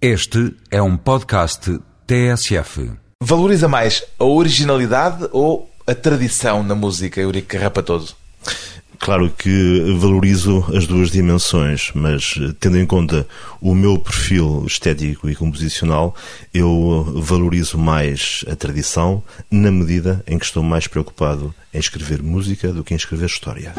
Este é um podcast TSF. Valoriza mais a originalidade ou a tradição na música, Eurico Carrapatoso? Claro que valorizo as duas dimensões, mas tendo em conta o meu perfil estético e composicional, eu valorizo mais a tradição na medida em que estou mais preocupado em escrever música do que em escrever história.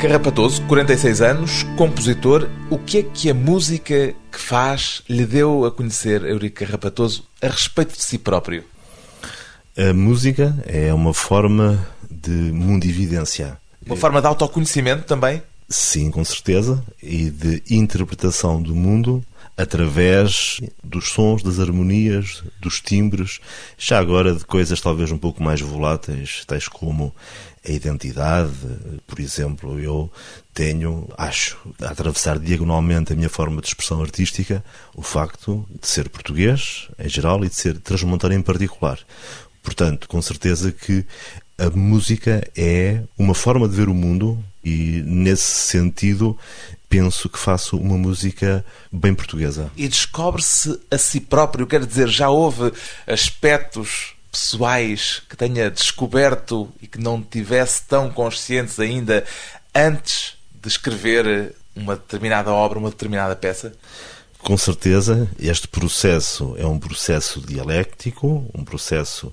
Carrapatoso, 46 anos, compositor. O que é que a música que faz lhe deu a conhecer, Eurico Carrapatoso, a respeito de si próprio? A música é uma forma de mundividência. Uma forma de autoconhecimento também? Sim, com certeza. E de interpretação do mundo através dos sons, das harmonias, dos timbres, já agora de coisas talvez um pouco mais voláteis, tais como a identidade. Por exemplo, eu tenho, acho, a atravessar diagonalmente a minha forma de expressão artística, o facto de ser português em geral e de ser transmontano em particular. Portanto, com certeza que a música é uma forma de ver o mundo e, nesse sentido, penso que faço uma música bem portuguesa. E descobre-se a si próprio, quer dizer, já houve aspectos pessoais que tenha descoberto e que não tivesse tão conscientes ainda antes de escrever uma determinada obra, uma determinada peça? Com certeza, este processo é um processo dialéctico, um processo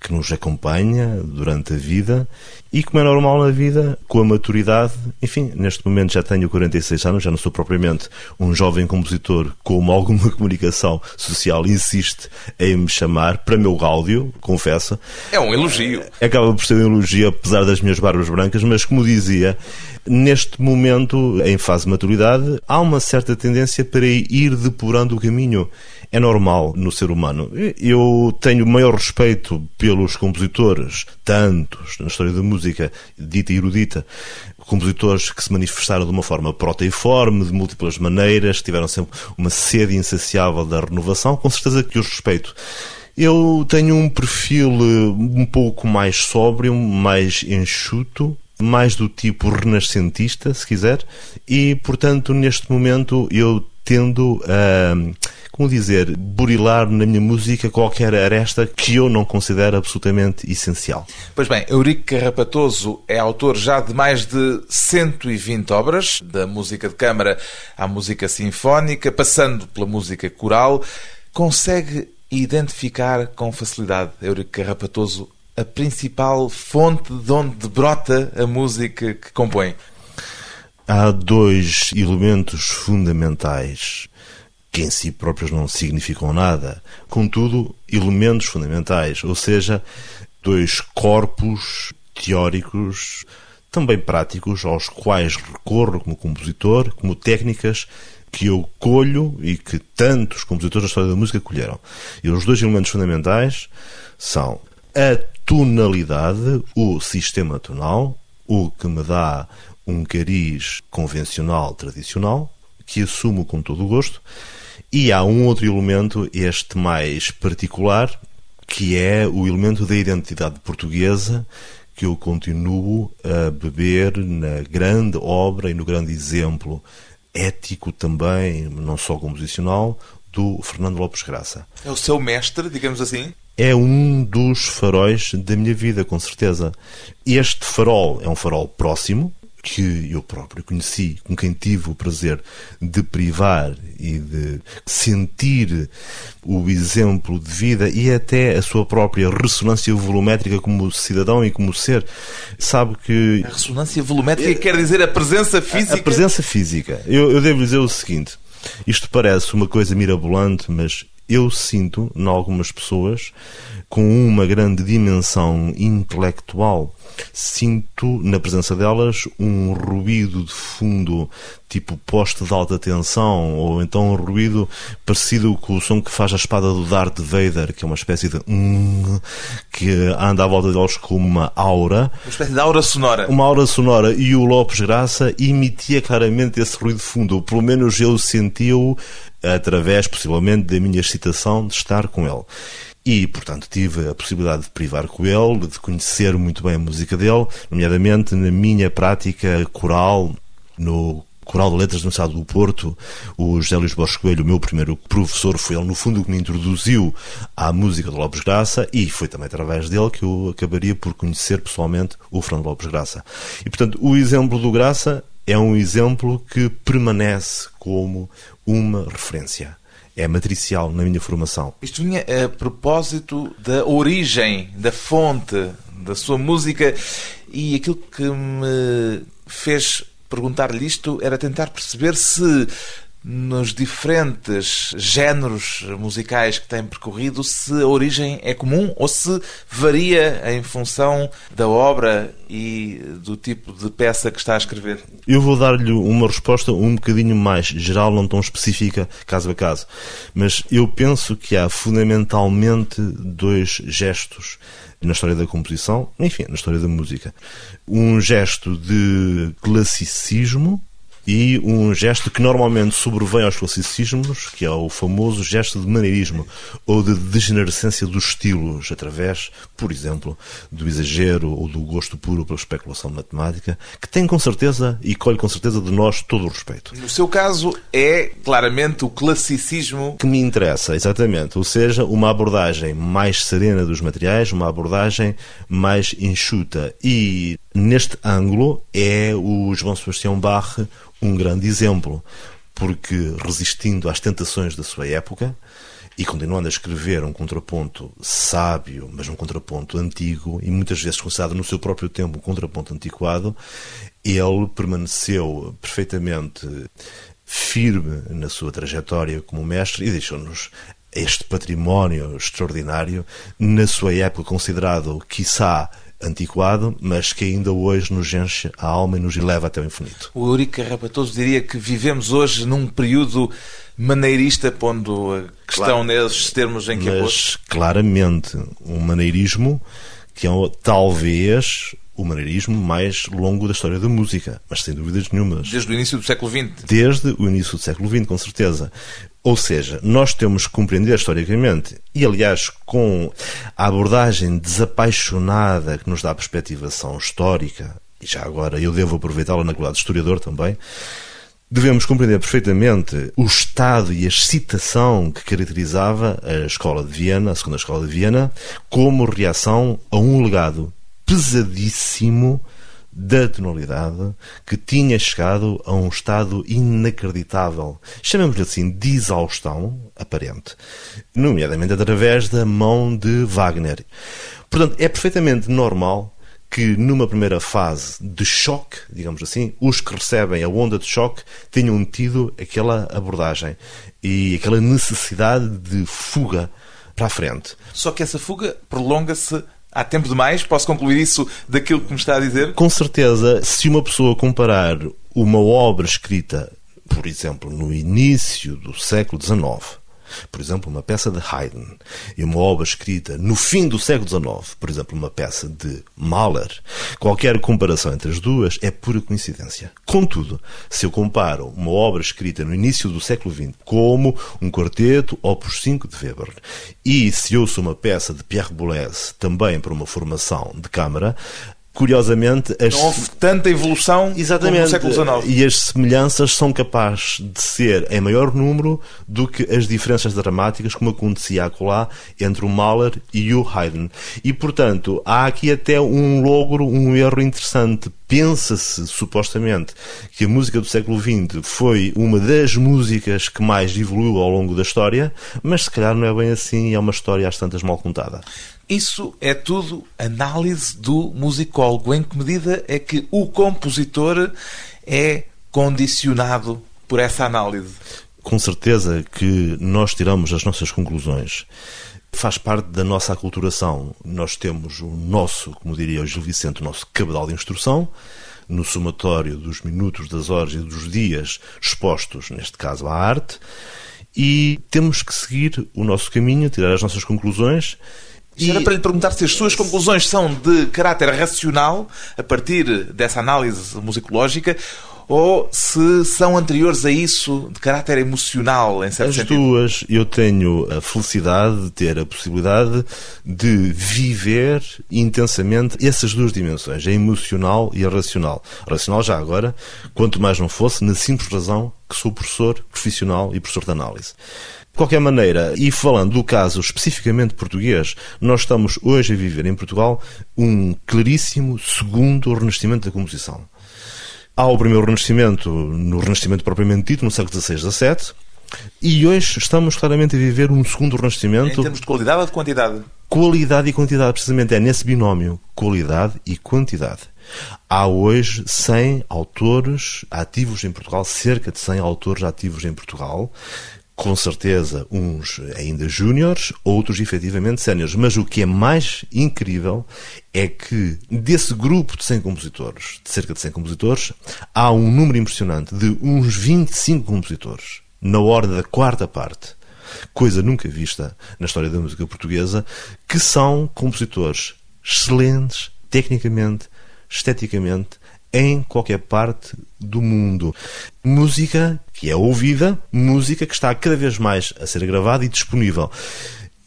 que nos acompanha durante a vida e, como é normal na vida, com a maturidade, enfim, neste momento já tenho 46 anos, já não sou propriamente um jovem compositor como alguma comunicação social insiste em me chamar, para meu gáudio, confesso. É um elogio. Acaba por ser um elogio, apesar das minhas barbas brancas, mas como dizia, neste momento, em fase de maturidade, há uma certa tendência para ir depurando o caminho é normal no ser humano. Eu tenho maior respeito pelos compositores, tantos na história da música, dita e erudita, compositores que se manifestaram de uma forma proteiforme, de múltiplas maneiras, tiveram sempre uma sede insaciável da renovação, com certeza que os respeito. Eu tenho um perfil eh, um pouco mais sóbrio, mais enxuto, mais do tipo renascentista, se quiser, e portanto, neste momento eu tendo a como dizer, burilar na minha música qualquer aresta que eu não considero absolutamente essencial. Pois bem, Eurico Carrapatoso é autor já de mais de 120 obras, da música de câmara à música sinfónica, passando pela música coral. Consegue identificar com facilidade, Eurico Carrapatoso, a principal fonte de onde brota a música que compõe? Há dois elementos fundamentais que em si próprios não significam nada, contudo, elementos fundamentais, ou seja, dois corpos teóricos também práticos aos quais recorro como compositor, como técnicas que eu colho e que tantos compositores da história da música colheram. E os dois elementos fundamentais são a tonalidade, o sistema tonal, o que me dá um cariz convencional, tradicional, que assumo com todo o gosto, e há um outro elemento, este mais particular, que é o elemento da identidade portuguesa, que eu continuo a beber na grande obra e no grande exemplo ético também, não só composicional, do Fernando Lopes Graça. É o seu mestre, digamos assim? É um dos faróis da minha vida, com certeza. Este farol é um farol próximo, que eu próprio conheci, com quem tive o prazer de privar e de sentir o exemplo de vida e até a sua própria ressonância volumétrica como cidadão e como ser, sabe que. A ressonância volumétrica quer dizer a presença física? A, presença física. Eu, eu devo dizer o seguinte: isto parece uma coisa mirabolante, mas eu sinto, em algumas pessoas, com uma grande dimensão intelectual, sinto na presença delas um ruído de fundo tipo poste de alta tensão ou então um ruído parecido com o som que faz a espada do Darth Vader, que é uma espécie de que anda à volta deles como uma aura. Uma espécie de aura sonora. Uma aura sonora. E o Lopes Graça emitia claramente esse ruído de fundo. Pelo menos eu senti-o através, possivelmente, da minha excitação de estar com ele. E, portanto, tive a possibilidade de privar com ele, de conhecer muito bem a música dele, nomeadamente na minha prática coral, no Coral de Letras do Estado do Porto, o José Luís Borges Coelho, o meu primeiro professor, foi ele, no fundo, que me introduziu à música de Lopes Graça e foi também através dele que eu acabaria por conhecer pessoalmente o Fernando Lopes Graça. E, portanto, o exemplo do Graça é um exemplo que permanece como uma referência é matricial na minha formação. Isto vinha a propósito da origem, da fonte da sua música e aquilo que me fez perguntar-lhe isto era tentar perceber se nos diferentes géneros musicais que tem percorrido, se a origem é comum ou se varia em função da obra e do tipo de peça que está a escrever? Eu vou dar-lhe uma resposta um bocadinho mais geral, não tão específica, caso a caso. Mas eu penso que há fundamentalmente dois gestos na história da composição, enfim, na história da música. Um gesto de classicismo e um gesto que normalmente sobrevém aos classicismos, que é o famoso gesto de maneirismo ou de degenerescência dos estilos, através, por exemplo, do exagero ou do gosto puro pela especulação matemática, que tem com certeza e colhe com certeza de nós todo o respeito. No seu caso, é claramente o classicismo que me interessa, exatamente, ou seja, uma abordagem mais serena dos materiais, uma abordagem mais enxuta e neste ângulo é o João Sebastião Bach um grande exemplo, porque resistindo às tentações da sua época e continuando a escrever um contraponto sábio, mas um contraponto antigo e muitas vezes considerado no seu próprio tempo um contraponto antiquado, ele permaneceu perfeitamente firme na sua trajetória como mestre e deixou-nos este património extraordinário, na sua época considerado, quiçá, antiquado, mas que ainda hoje nos enche a alma e nos eleva até o infinito. O Eurico Carrapatoso diria que vivemos hoje num período maneirista, pondo a questão claro. nesses termos em que Mas, claramente, um maneirismo que é talvez o maneirismo mais longo da história da música, mas sem dúvidas nenhumas. Desde o início do século XX? Desde o início do século XX, com certeza. Ou seja, nós temos que compreender historicamente, e aliás com a abordagem desapaixonada que nos dá a perspectivação histórica, e já agora eu devo aproveitá-la na qualidade de historiador também, devemos compreender perfeitamente o estado e a excitação que caracterizava a Escola de Viena, a Segunda Escola de Viena, como reação a um legado pesadíssimo da tonalidade que tinha chegado a um estado inacreditável, chamemos-lhe assim, de exaustão aparente, nomeadamente através da mão de Wagner. Portanto, é perfeitamente normal que numa primeira fase de choque, digamos assim, os que recebem a onda de choque tenham tido aquela abordagem e aquela necessidade de fuga para a frente. Só que essa fuga prolonga-se Há tempo demais? Posso concluir isso daquilo que me está a dizer? Com certeza, se uma pessoa comparar uma obra escrita, por exemplo, no início do século XIX, por exemplo, uma peça de Haydn e uma obra escrita no fim do século XIX, por exemplo, uma peça de Mahler, qualquer comparação entre as duas é pura coincidência. Contudo, se eu comparo uma obra escrita no início do século XX como um quarteto Opus 5 de Weber e se ouço uma peça de Pierre Boulez também para uma formação de câmara, curiosamente... As... Não houve tanta evolução Exatamente. no século XIX. E as semelhanças são capazes de ser em maior número do que as diferenças dramáticas, como acontecia acolá entre o Mahler e o Haydn. E, portanto, há aqui até um logro, um erro interessante. Pensa-se, supostamente, que a música do século XX foi uma das músicas que mais evoluiu ao longo da história, mas se calhar não é bem assim e é uma história às tantas mal contada. Isso é tudo análise do musicólogo. Em que medida é que o compositor é condicionado por essa análise? Com certeza que nós tiramos as nossas conclusões faz parte da nossa aculturação. Nós temos o nosso, como diria o Gil Vicente, o nosso cabedal de instrução, no somatório dos minutos, das horas e dos dias expostos, neste caso, à arte, e temos que seguir o nosso caminho, tirar as nossas conclusões. E... Era para lhe perguntar se as suas conclusões são de caráter racional, a partir dessa análise musicológica, ou se são anteriores a isso de caráter emocional, em certo As sentido? duas, eu tenho a felicidade de ter a possibilidade de viver intensamente essas duas dimensões, a emocional e a racional. A racional já agora, quanto mais não fosse, na simples razão que sou professor profissional e professor de análise. De qualquer maneira, e falando do caso especificamente português, nós estamos hoje a viver em Portugal um claríssimo segundo renascimento da composição. Há o primeiro Renascimento, no Renascimento propriamente dito, no século XVI, XVII, e hoje estamos claramente a viver um segundo Renascimento. Em termos de qualidade ou de quantidade? Qualidade e quantidade, precisamente, é nesse binómio, qualidade e quantidade. Há hoje 100 autores ativos em Portugal, cerca de 100 autores ativos em Portugal, com certeza uns ainda júniores, outros efetivamente séniores. Mas o que é mais incrível é que desse grupo de 100 compositores, de cerca de 100 compositores, há um número impressionante de uns 25 compositores, na ordem da quarta parte, coisa nunca vista na história da música portuguesa, que são compositores excelentes, tecnicamente, esteticamente, em qualquer parte do mundo. Música que é ouvida, música que está cada vez mais a ser gravada e disponível.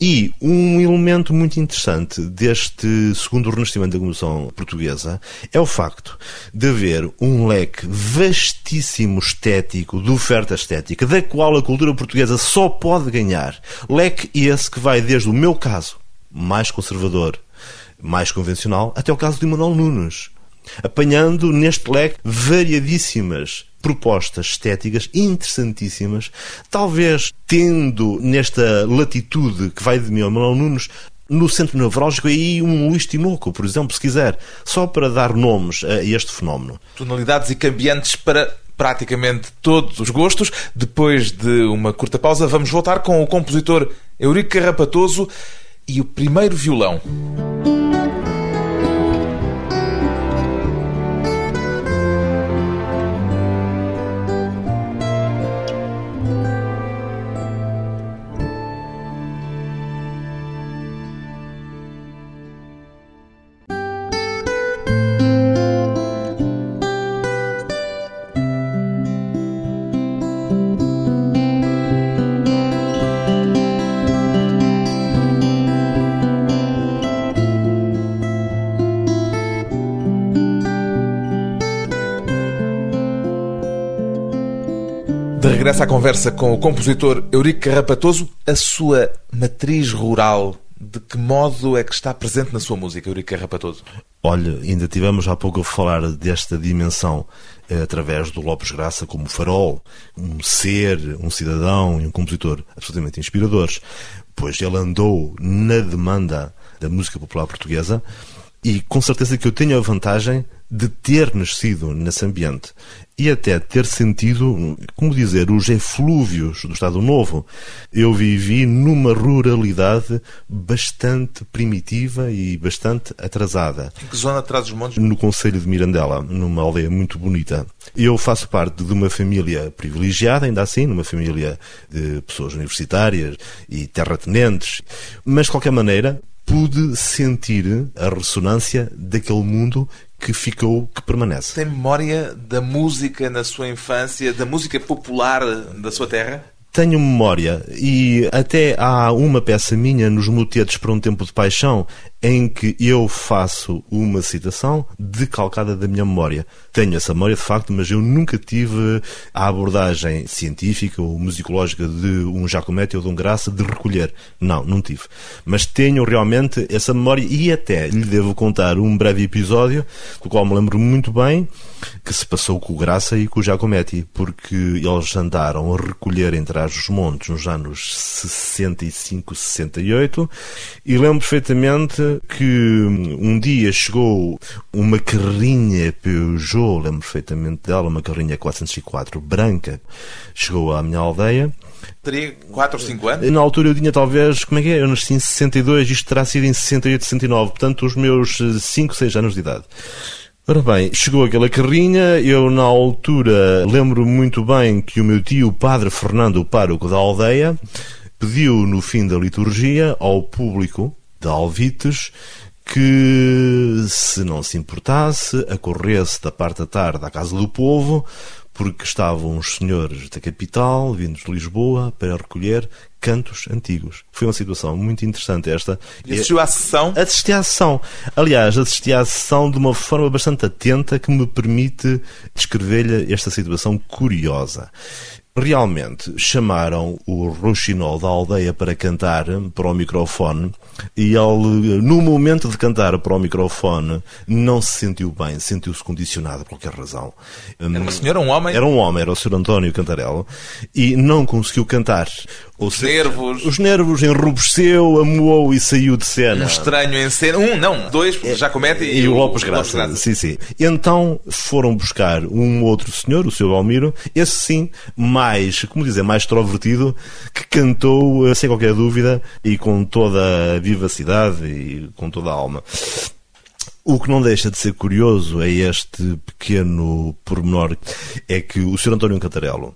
E um elemento muito interessante deste segundo renascimento da composição portuguesa é o facto de haver um leque vastíssimo estético, de oferta estética, da qual a cultura portuguesa só pode ganhar. Leque esse que vai desde o meu caso, mais conservador, mais convencional, até o caso de Manuel Nunes apanhando neste leque variadíssimas propostas estéticas interessantíssimas, talvez tendo nesta latitude que vai de ao Manuel Nunes no centro nevrálgico aí um Luís Tinoco, por exemplo, se quiser, só para dar nomes a este fenómeno. Tonalidades e cambiantes para praticamente todos os gostos. Depois de uma curta pausa, vamos voltar com o compositor Eurico Carrapatoso e o primeiro violão. De regresso à conversa com o compositor Eurico Carrapatoso, a sua matriz rural, de que modo é que está presente na sua música, Eurico Carrapatoso? Olha, ainda tivemos há pouco a falar desta dimensão eh, através do Lopes Graça como farol, um ser, um cidadão e um compositor absolutamente inspiradores, pois ele andou na demanda da música popular portuguesa e com certeza que eu tenho a vantagem de ter nascido nesse ambiente e até ter sentido, como dizer, os eflúvios do Estado Novo. Eu vivi numa ruralidade bastante primitiva e bastante atrasada. Em que zona atrás dos montes? No Conselho de Mirandela, numa aldeia muito bonita. Eu faço parte de uma família privilegiada, ainda assim, numa família de pessoas universitárias e terratenentes, mas de qualquer maneira pude sentir a ressonância daquele mundo que ficou, que permanece. Tem memória da música na sua infância, da música popular da sua terra? Tenho memória e até há uma peça minha nos motetes para um tempo de paixão em que eu faço uma citação decalcada da minha memória. Tenho essa memória de facto, mas eu nunca tive a abordagem científica ou musicológica de um Giacometti ou de um Graça de recolher. Não, não tive. Mas tenho realmente essa memória e até lhe devo contar um breve episódio do qual me lembro muito bem que se passou com o Graça e com o Giacometti, porque eles andaram a recolher entre os montes nos anos 65, 68 e lembro perfeitamente que um dia chegou uma carrinha Peugeot, lembro perfeitamente dela, uma carrinha 404 branca, chegou à minha aldeia Teria 4 ou 5 anos? Na altura eu tinha talvez, como é que é? Eu nasci em 62, isto terá sido em 68, 69, portanto os meus 5, 6 anos de idade. Ora bem, chegou aquela carrinha, eu na altura lembro muito bem que o meu tio, o padre Fernando, o pároco da aldeia, pediu no fim da liturgia ao público de Alvites que, se não se importasse, acorresse da parte da tarde à casa do povo, porque estavam uns senhores da capital, vindos de Lisboa, para recolher cantos antigos. Foi uma situação muito interessante esta. E assistiu à sessão? Assisti à sessão. Aliás, assisti à sessão de uma forma bastante atenta que me permite descrever-lhe esta situação curiosa. Realmente chamaram o Rouxinol da aldeia para cantar para o microfone e ele, no momento de cantar para o microfone, não se sentiu bem, sentiu-se condicionado por qualquer razão. Era uma senhora, um homem? Era um homem, era o Sr. António Cantarelo, e não conseguiu cantar. Os seja, nervos. Os nervos, enrubesceu, amuou e saiu de cena. Um estranho em cena. Um, não, dois, porque já comete e, e o Lopes Graça. Graça. Sim, sim. Então foram buscar um outro senhor, o Sr. Balmiro, esse sim, mais, como dizer, mais extrovertido, que cantou, eh, sem qualquer dúvida, e com toda a vivacidade e com toda a alma. O que não deixa de ser curioso é este pequeno pormenor, é que o Sr. António Cantarelo,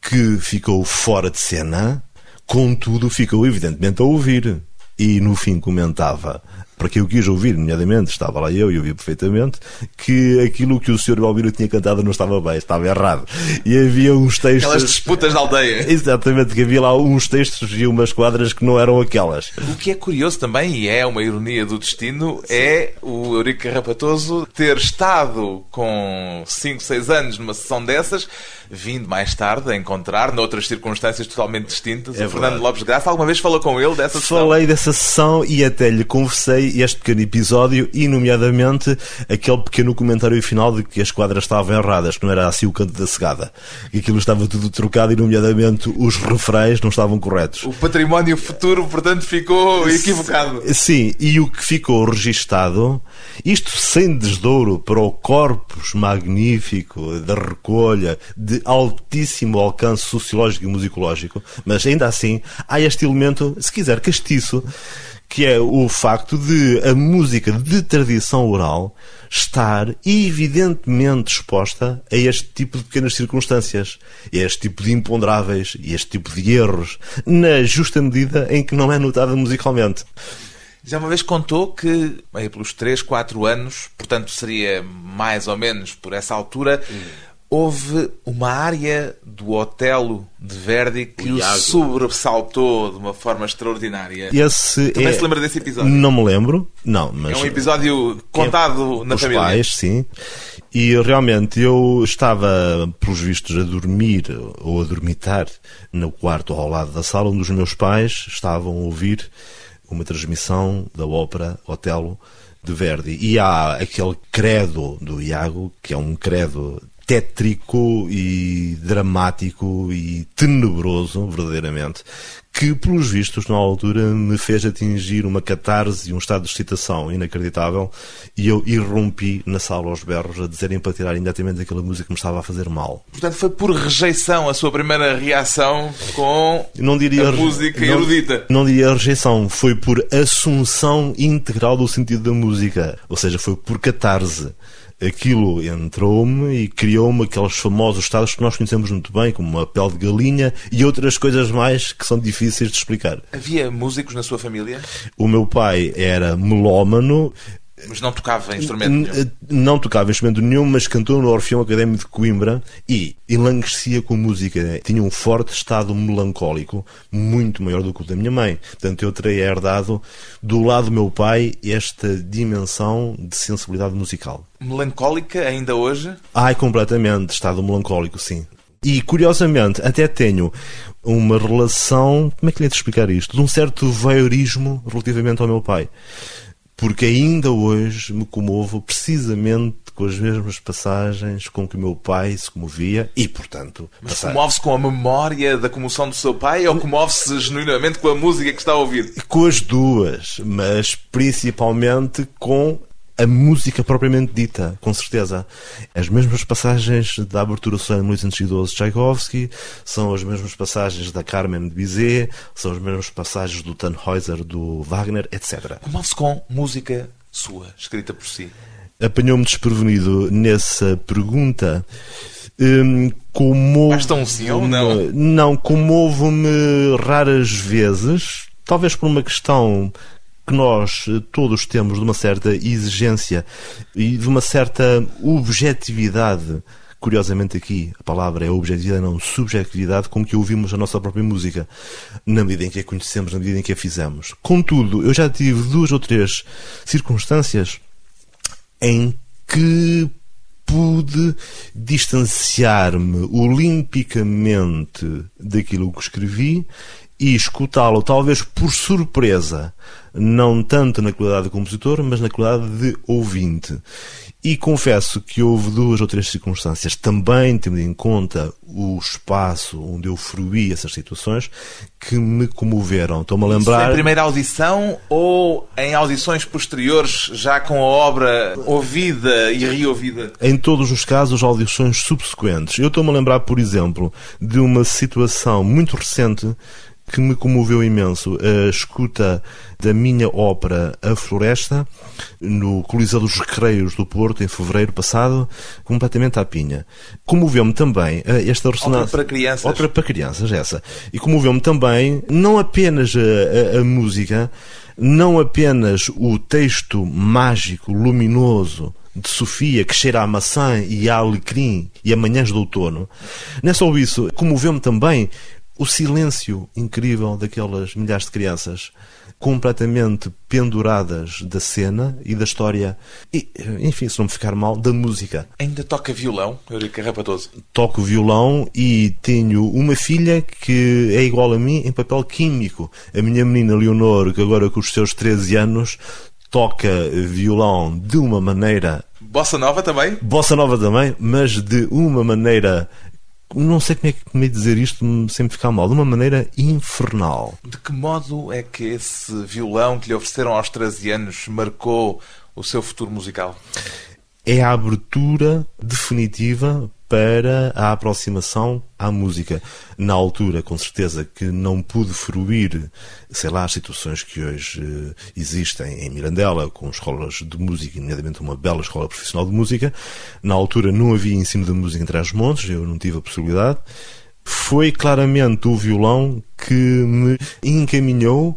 que ficou fora de cena, Contudo, ficou evidentemente a ouvir. E no fim comentava para quem eu quis ouvir, nomeadamente, estava lá eu e ouvi perfeitamente, que aquilo que o Sr. Balbino tinha cantado não estava bem, estava errado. E havia uns textos. Aquelas disputas da aldeia. Exatamente, que havia lá uns textos e umas quadras que não eram aquelas. O que é curioso também, e é uma ironia do destino, Sim. é o Eurico Carrapatoso ter estado com 5, 6 anos numa sessão dessas, vindo mais tarde a encontrar, noutras circunstâncias totalmente distintas, é o Fernando Lopes Graça. Alguma vez falou com ele dessa sessão? Falei dessa sessão e até lhe este pequeno episódio e, nomeadamente, aquele pequeno comentário final de que as quadras estavam erradas, que não era assim o canto da cegada. E aquilo estava tudo trocado e, nomeadamente, os refrões não estavam corretos. O património futuro, portanto, ficou equivocado. Sim, e o que ficou registado, isto sem desdouro para o corpus magnífico da recolha, de altíssimo alcance sociológico e musicológico, mas ainda assim há este elemento, se quiser, castiço que é o facto de a música de tradição oral estar evidentemente exposta a este tipo de pequenas circunstâncias, a este tipo de imponderáveis e este tipo de erros, na justa medida em que não é notada musicalmente. Já uma vez contou que, aí pelos 3, 4 anos, portanto seria mais ou menos por essa altura, hum houve uma área do Otelo de Verdi que o, sobressaltou de uma forma extraordinária. Esse Também é... se lembra desse episódio? Não me lembro, não, mas... É um episódio contado é... na Os família. pais, sim. E realmente eu estava, pelos vistos, a dormir ou a dormitar no quarto ao lado da sala onde os meus pais estavam a ouvir uma transmissão da ópera Otelo de Verdi. E há aquele credo do Iago, que é um credo tétrico e dramático e tenebroso, verdadeiramente, que, pelos vistos, na altura, me fez atingir uma catarse e um estado de excitação inacreditável e eu irrompi na sala aos berros a dizerem para tirar imediatamente aquela música que me estava a fazer mal. Portanto, foi por rejeição a sua primeira reação com não diria, a música não, erudita. Não diria rejeição, foi por assunção integral do sentido da música, ou seja, foi por catarse aquilo entrou-me e criou-me aqueles famosos estados que nós conhecemos muito bem, como a pele de galinha e outras coisas mais que são difíceis de explicar. Havia músicos na sua família? O meu pai era melómano, mas não tocava instrumento nenhum? Não tocava instrumento nenhum, mas cantou no Orfeão Académico de Coimbra e enlanguecia com música. Tinha um forte estado melancólico, muito maior do que o da minha mãe. Portanto, eu terei herdado do lado do meu pai esta dimensão de sensibilidade musical. Melancólica ainda hoje? Ai, completamente. Estado melancólico, sim. E, curiosamente, até tenho uma relação, como é que lhe de explicar isto? De um certo voyeurismo relativamente ao meu pai porque ainda hoje me comovo precisamente com as mesmas passagens com que o meu pai se comovia e, portanto... Mas comove-se com a memória da comoção do seu pai ou comove-se genuinamente com a música que está a ouvir? Com as duas, mas principalmente com a música propriamente dita, com certeza. As mesmas passagens da abertura solene 1812 de Tchaikovsky, são as mesmas passagens da Carmen de Bizet, são as mesmas passagens do Tannhäuser, do Wagner, etc. Move-se com música sua, escrita por si. Apanhou-me desprevenido nessa pergunta. Hum, comovo Basta um sim ou não? Não, comovo-me raras vezes, talvez por uma questão que nós eh, todos temos de uma certa exigência e de uma certa objetividade. Curiosamente aqui a palavra é objetividade, não subjetividade, com que ouvimos a nossa própria música, na medida em que a conhecemos, na medida em que a fizemos. Contudo, eu já tive duas ou três circunstâncias em que pude distanciar-me olimpicamente daquilo que escrevi e escutá-lo, talvez por surpresa, não tanto na qualidade de compositor, mas na qualidade de ouvinte. E confesso que houve duas ou três circunstâncias, também tendo em conta o espaço onde eu fruí essas situações, que me comoveram. Estou-me a lembrar. Isso em primeira audição ou em audições posteriores, já com a obra ouvida e reouvida? Em todos os casos, audições subsequentes. Eu estou-me a lembrar, por exemplo, de uma situação muito recente que me comoveu imenso a escuta da minha ópera A Floresta no Coliseu dos Recreios do Porto em fevereiro passado, completamente à pinha. Comoveu-me também eh, esta ressonância. Ópera para crianças. Ópera para crianças, essa. E comoveu-me também não apenas a, a, a música, não apenas o texto mágico, luminoso, de Sofia, que cheira a maçã e a alecrim e a manhãs do outono. Não é só isso, comoveu-me também o silêncio incrível daquelas milhares de crianças completamente penduradas da cena e da história e, enfim, se não me ficar mal, da música. Ainda toca violão, Eurica Rapatoso? Toco violão e tenho uma filha que é igual a mim em papel químico. A minha menina Leonor, que agora com os seus 13 anos, toca violão de uma maneira Bossa Nova também? Bossa Nova também, mas de uma maneira não sei como é que me dizer isto sem me ficar mal, de uma maneira infernal. De que modo é que esse violão que lhe ofereceram aos 13 anos marcou o seu futuro musical? É a abertura definitiva para a aproximação à música. Na altura, com certeza, que não pude fruir, sei lá, as situações que hoje eh, existem em Mirandela, com escolas de música, nomeadamente uma bela escola profissional de música. Na altura não havia ensino de música em Trás-os-Montes, eu não tive a possibilidade. Foi claramente o violão que me encaminhou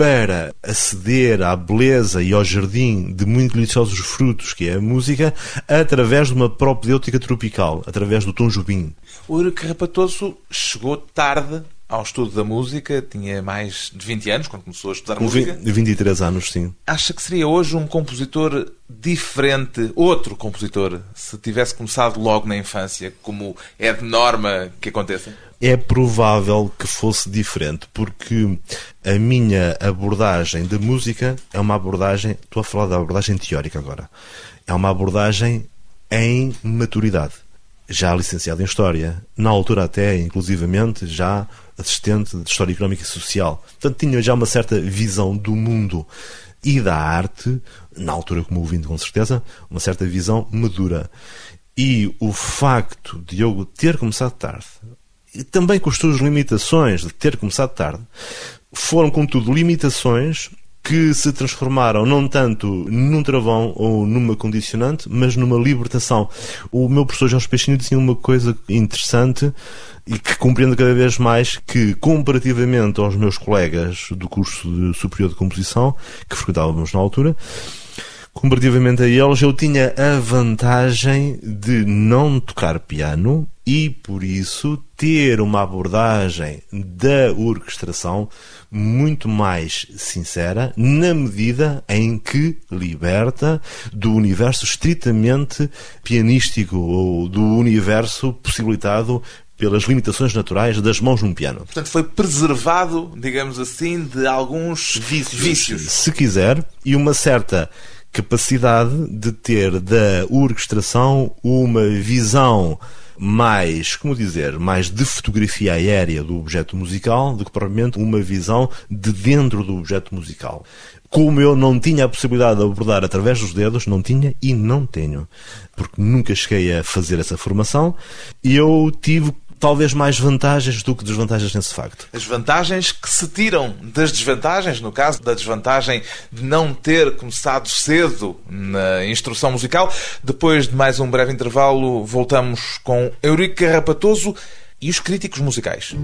para aceder à beleza e ao jardim de muito deliciosos frutos que é a música através de uma propedêutica tropical, através do Tom Jobim. O Eurico Rapatoso chegou tarde ao estudo da música, tinha mais de 20 anos quando começou a estudar Com música. 23 anos, sim. Acha que seria hoje um compositor diferente, outro compositor, se tivesse começado logo na infância, como é de norma que aconteça? É provável que fosse diferente, porque a minha abordagem da música é uma abordagem, estou a falar da abordagem teórica agora, é uma abordagem em maturidade. Já licenciado em História, na altura até, inclusivamente, já assistente de História Económica e Social. Portanto, tinha já uma certa visão do mundo e da arte, na altura como ouvindo com certeza, uma certa visão madura. E o facto de eu ter começado tarde, e também com as suas limitações de ter começado tarde, foram, contudo, limitações que se transformaram não tanto num travão ou numa condicionante, mas numa libertação. O meu professor Jorge Peixinho dizia uma coisa interessante e que compreendo cada vez mais que, comparativamente aos meus colegas do curso de superior de composição, que frequentávamos na altura, comparativamente a eles, eu tinha a vantagem de não tocar piano e, por isso, ter uma abordagem da orquestração muito mais sincera, na medida em que liberta do universo estritamente pianístico ou do universo possibilitado pelas limitações naturais das mãos num piano. Portanto, foi preservado, digamos assim, de alguns vícios. vícios. Se quiser, e uma certa capacidade de ter da orquestração uma visão mais, como dizer, mais de fotografia aérea do objeto musical do que propriamente uma visão de dentro do objeto musical. Como eu não tinha a possibilidade de abordar através dos dedos, não tinha e não tenho, porque nunca cheguei a fazer essa formação, eu tive talvez mais vantagens do que desvantagens nesse facto. As vantagens que se tiram das desvantagens, no caso da desvantagem de não ter começado cedo na instrução musical. Depois de mais um breve intervalo, voltamos com Eurico Carrapatoso e os críticos musicais.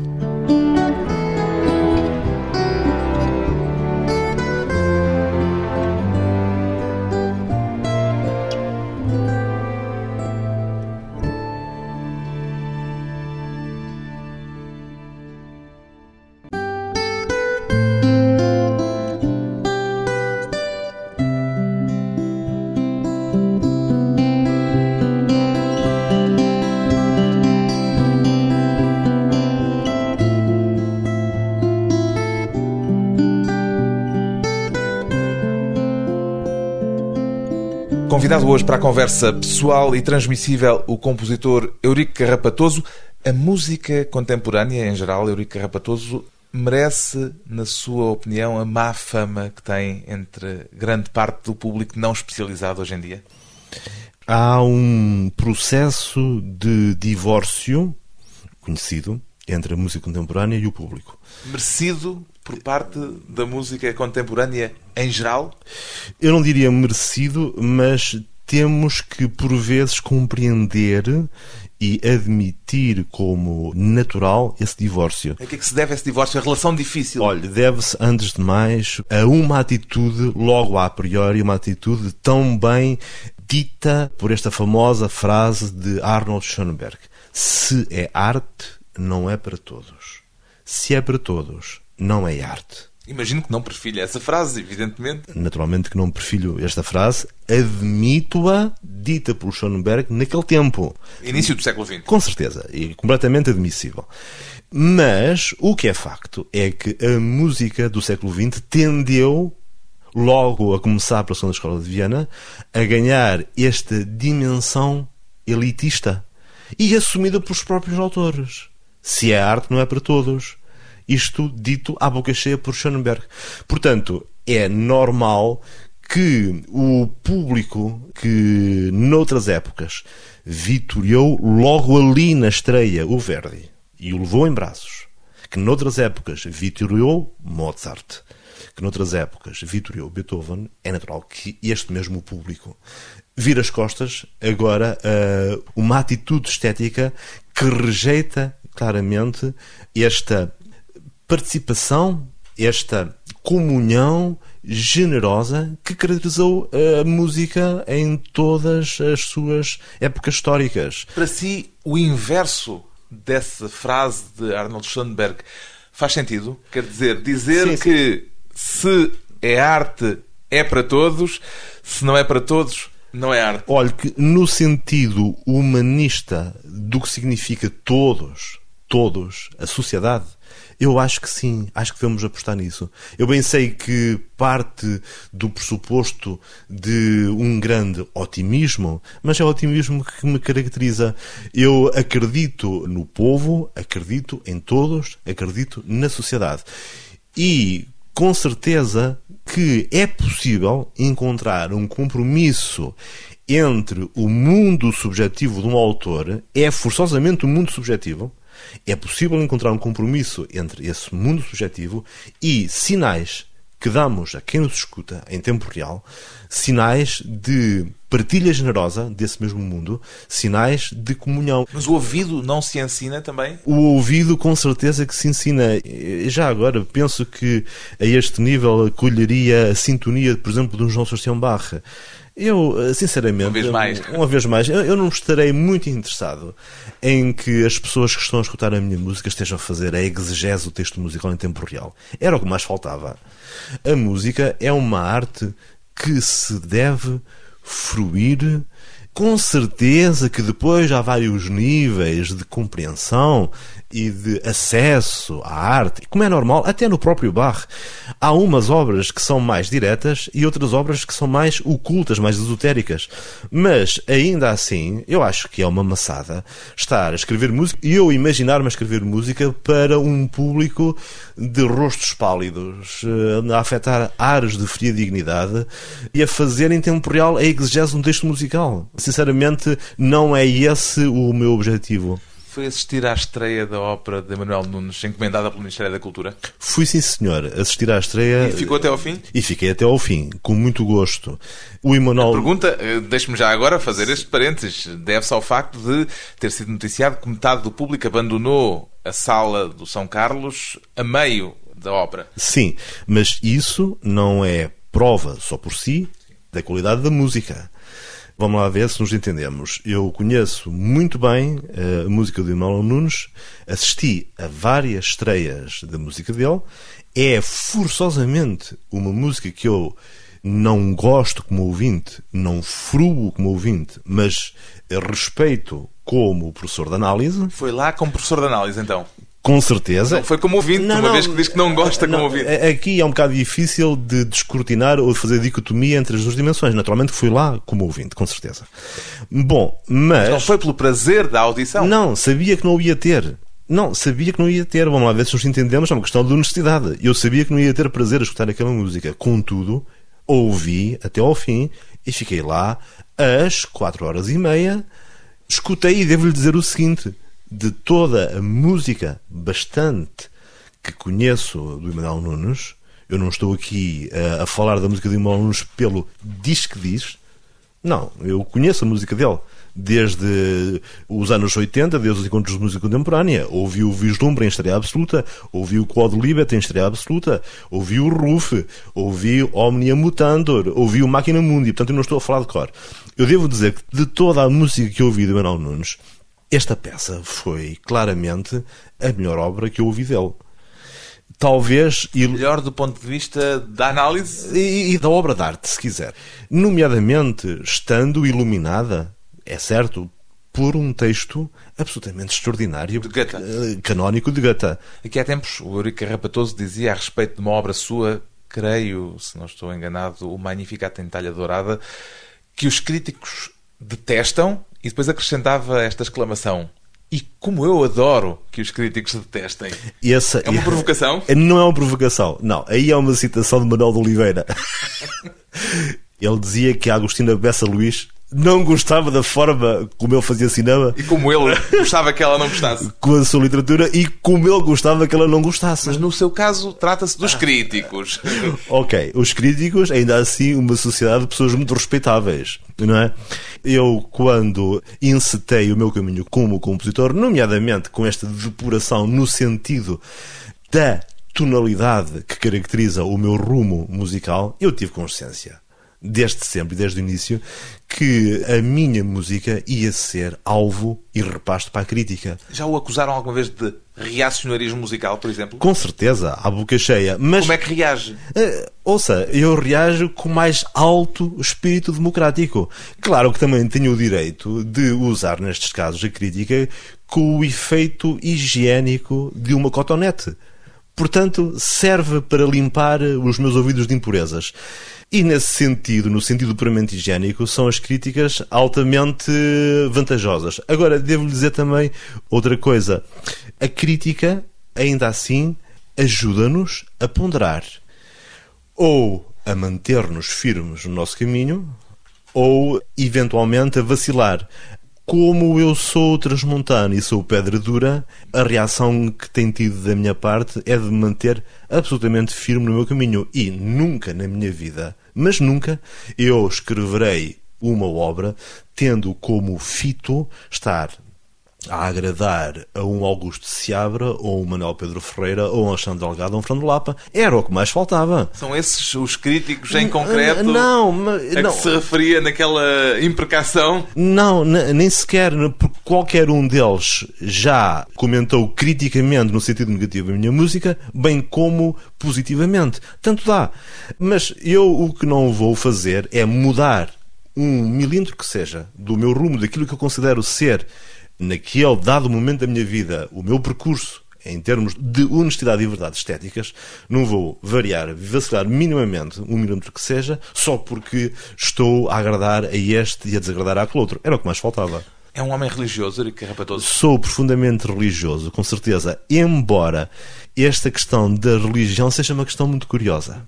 Convidado hoje para a conversa pessoal e transmissível o compositor Eurico Carrapatoso. A música contemporânea, em geral, Eurico Carrapatoso, merece, na sua opinião, a má fama que tem entre grande parte do público não especializado hoje em dia? Há um processo de divórcio conhecido entre a música contemporânea e o público. Merecido por parte da música contemporânea em geral? Eu não diria merecido, mas temos que, por vezes, compreender e admitir como natural esse divórcio. A que é que se deve esse divórcio? A relação difícil? Olha, deve-se, antes de mais, a uma atitude, logo a priori, uma atitude tão bem dita por esta famosa frase de Arnold Schoenberg. Se é arte, não é para todos. Se é para todos, não é arte. Imagino que não perfilha essa frase, evidentemente. Naturalmente que não perfilho esta frase. Admito-a dita por Schoenberg naquele tempo. Início do século XX. Com certeza. E completamente admissível. Mas o que é facto é que a música do século XX tendeu, logo a começar pela Segunda Escola de Viena, a ganhar esta dimensão elitista e assumida pelos próprios autores. Se é arte, não é para todos isto dito à boca cheia por Schoenberg. Portanto, é normal que o público que noutras épocas vitoriou logo ali na estreia o Verdi e o levou em braços, que noutras épocas vitoriou Mozart, que noutras épocas vitoriou Beethoven, é natural que este mesmo público vira as costas agora a uma atitude estética que rejeita claramente esta participação, esta comunhão generosa que caracterizou a música em todas as suas épocas históricas. Para si, o inverso dessa frase de Arnold Schoenberg faz sentido? Quer dizer, dizer sim, que sim. se é arte é para todos, se não é para todos, não é arte. Olha, que no sentido humanista do que significa todos, todos, a sociedade, eu acho que sim, acho que devemos apostar nisso. Eu bem sei que parte do pressuposto de um grande otimismo, mas é o otimismo que me caracteriza. Eu acredito no povo, acredito em todos, acredito na sociedade. E com certeza que é possível encontrar um compromisso entre o mundo subjetivo de um autor, é forçosamente um mundo subjetivo, é possível encontrar um compromisso entre esse mundo subjetivo e sinais que damos a quem nos escuta em tempo real, sinais de partilha generosa desse mesmo mundo, sinais de comunhão. Mas o ouvido não se ensina também? O ouvido, com certeza que se ensina. Já agora, penso que a este nível acolheria a sintonia, por exemplo, de um João Sebastião Barra. Eu, eh, sinceramente, uma vez mais, uma vez mais eu, não estarei muito interessado em que as pessoas que estão a escutar a minha música estejam a fazer a exegese do texto musical em tempo real. Era o que mais faltava. A música é uma arte que se deve fruir Com certeza que depois há vários níveis de compreensão e de acesso à arte, como é normal, até no próprio Bach. Há umas obras que são mais diretas e outras obras que são mais ocultas, mais esotéricas. Mas, ainda assim, eu acho que é uma maçada estar a escrever música e eu imaginar-me a escrever música para um público de rostos pálidos, eh, a afetar ares de fria dignidade e a fazer em tempo real a exegese de um texto musical. Sinceramente, não é esse o meu objetivo. Foi assistir à estreia da ópera de Manuel Nunes, encomendada pelo Ministério da Cultura? Fui sim, senhor, assistir à estreia. E ficou até ao fim? E fiquei até ao fim, com muito gosto. O Emanuel... A pergunta, eh, deixe-me já agora fazer este parênteses, deve-se ao facto de ter sido noticiado que metade do público abandonou a sala do São Carlos a meio da ópera. Sim, mas isso não é prova só por si da qualidade da música. Vamos lá ver se nos entendemos. Eu conheço muito bem eh, a música de Manuel Nunes, assisti a várias estreias da música dele. É forçosamente uma música que eu não gosto como ouvinte, não frugo como ouvinte, mas respeito como professor de análise. Foi lá como professor de análise, então? Com certeza. Não foi como ouvinte, não, uma não, vez que diz que não gosta não, como ouvinte. Aqui é um bocado difícil de descortinar ou de fazer dicotomia entre as duas dimensões. Naturalmente fui lá como ouvinte, com certeza. Bom, mas... Não foi pelo prazer da audição? Não, sabia que não ia ter. Não, sabia que não ia ter. Vamos lá ver se nos entendemos. É uma questão de honestidade. Eu sabia que não ia ter prazer a escutar aquela música. Contudo, ouvi até ao fim e fiquei lá às quatro horas e meia. Escutei e devo-lhe dizer o seguinte de toda a música bastante que conheço do Emanuel Nunes, eu não estou aqui a, a falar da música de Emanuel Nunes pelo diz que diz, não, eu conheço a música dele desde os anos 80, desde os encontros de música contemporânea. Ouvi o Vislumbre em estreia absoluta, ouvi o Claude Libet em estreia absoluta, ouvi o Ruf, ouvi Omnia Mutantor, ouvi o Máquina Mundi, portanto eu não estou a falar de cor. Eu devo dizer que de toda a música que eu ouvi do Emanuel Nunes, esta peça foi claramente a melhor obra que eu ouvi dele. Talvez. Melhor do ponto de vista da análise? E, e da obra de arte, se quiser. Nomeadamente, estando iluminada, é certo, por um texto absolutamente extraordinário, de Goethe. Eh, canónico de Goethe. Aqui há tempos, o Eurico Rapatoso dizia a respeito de uma obra sua, creio, se não estou enganado, o Magnificat em talha dourada, que os críticos detestam e depois acrescentava esta exclamação. E como eu adoro que os críticos detestem. Essa, é uma provocação? Não é uma provocação. Não, aí é uma citação de Manuel de Oliveira. Ele dizia que a Agostina Bessa Luís não gostava da forma como ele fazia cinema. E como ele gostava que ela não gostasse. Com a sua literatura e como ele gostava que ela não gostasse. Mas no seu caso, trata-se dos críticos. ok, os críticos, ainda assim, uma sociedade de pessoas muito respeitáveis, não é? Eu, quando encetei o meu caminho como compositor, nomeadamente com esta depuração no sentido da tonalidade que caracteriza o meu rumo musical, eu tive consciência desde sempre, desde o início, que a minha música ia ser alvo e repasto para a crítica. Já o acusaram alguma vez de reacionarismo musical, por exemplo? Com certeza, à boca cheia. Mas, Como é que reage? Uh, ouça, eu reajo com mais alto espírito democrático. Claro que também tenho o direito de usar, nestes casos, a crítica com o efeito higiênico de uma cotonete. Portanto, serve para limpar os meus ouvidos de impurezas. E nesse sentido, no sentido puramente higiênico, são as críticas altamente vantajosas. Agora, devo dizer também outra coisa. A crítica, ainda assim, ajuda-nos a ponderar. Ou a manter-nos firmes no nosso caminho, ou eventualmente a vacilar. Como eu sou transmontano e sou pedra dura, a reação que tem tido da minha parte é de me manter absolutamente firme no meu caminho. E nunca na minha vida, mas nunca, eu escreverei uma obra tendo como fito estar a agradar a um Augusto Seabra, ou um Manuel Pedro Ferreira, ou um Alexandre Delgado, ou um Fernando Lapa. Era o que mais faltava. São esses os críticos em concreto não, mas, a não. que se referia naquela imprecação? Não, nem sequer, porque qualquer um deles já comentou criticamente no sentido negativo a minha música, bem como positivamente. Tanto dá. Mas eu o que não vou fazer é mudar um milímetro que seja do meu rumo, daquilo que eu considero ser, naquele dado momento da minha vida, o meu percurso em termos de honestidade e verdade estéticas, não vou variar, vacilar minimamente um milímetro que seja, só porque estou a agradar a este e a desagradar àquele outro. Era o que mais faltava. É um homem religioso, Eurico Carrapatoso? Sou profundamente religioso, com certeza, embora esta questão da religião seja uma questão muito curiosa.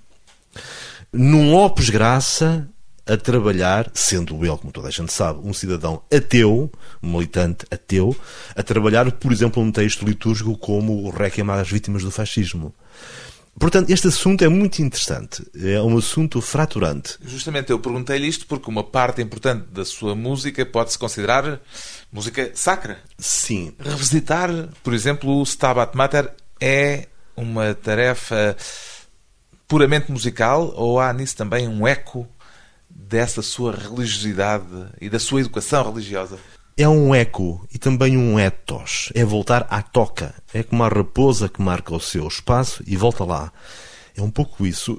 Num opus graça, a trabalhar, sendo ele, como toda a gente sabe, um cidadão ateu, um militante ateu, a trabalhar, por exemplo, um texto litúrgico como o Requiem às vítimas do fascismo. Portanto, este assunto é muito interessante. É um assunto fraturante. Justamente eu perguntei-lhe isto porque uma parte importante da sua música pode-se considerar música sacra. Sim. Revisitar, por exemplo, o Stabat Mater é uma tarefa puramente musical ou há nisso também um eco dessa sua religiosidade e da sua educação religiosa? É um eco e também um ethos. É voltar à toca. É como a raposa que marca o seu espaço e volta lá. É um pouco isso.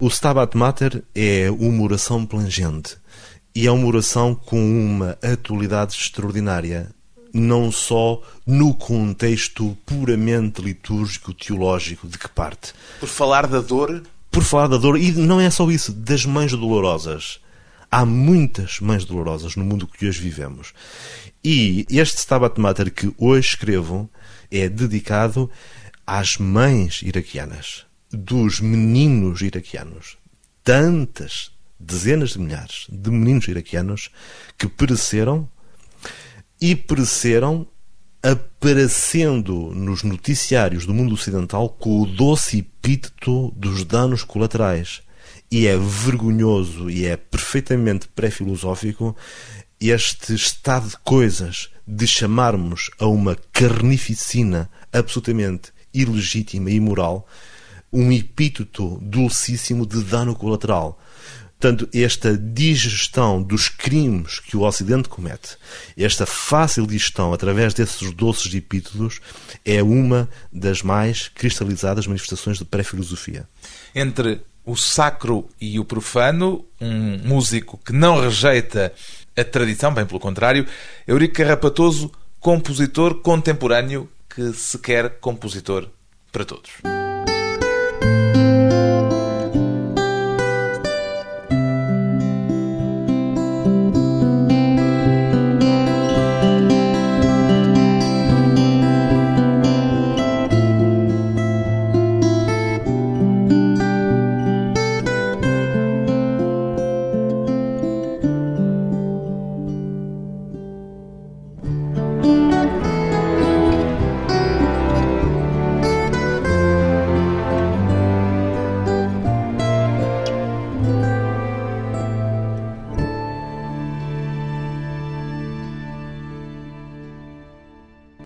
O Stabat Mater é uma oração plangente. E é uma oração com uma atualidade extraordinária. Não só no contexto puramente litúrgico, teológico, de que parte. Por falar da dor, por falar da dor, e não é só isso, das mães dolorosas. Há muitas mães dolorosas no mundo que hoje vivemos. E este Stabat Mater que hoje escrevo é dedicado às mães iraquianas, dos meninos iraquianos. Tantas, dezenas de milhares de meninos iraquianos que pereceram e pereceram aparecendo nos noticiários do mundo ocidental com o doce epíteto dos danos colaterais. E é vergonhoso e é perfeitamente pré-filosófico este estado de coisas de chamarmos a uma carnificina absolutamente ilegítima e imoral um epíteto dulcíssimo de dano colateral. Portanto, esta digestão dos crimes que o Ocidente comete, esta fácil digestão através desses doces epítetos, é uma das mais cristalizadas manifestações de pré-filosofia. Entre o sacro e o profano, um músico que não rejeita a tradição, bem pelo contrário, Eurico Carrapatoso, compositor contemporâneo que se quer compositor para todos.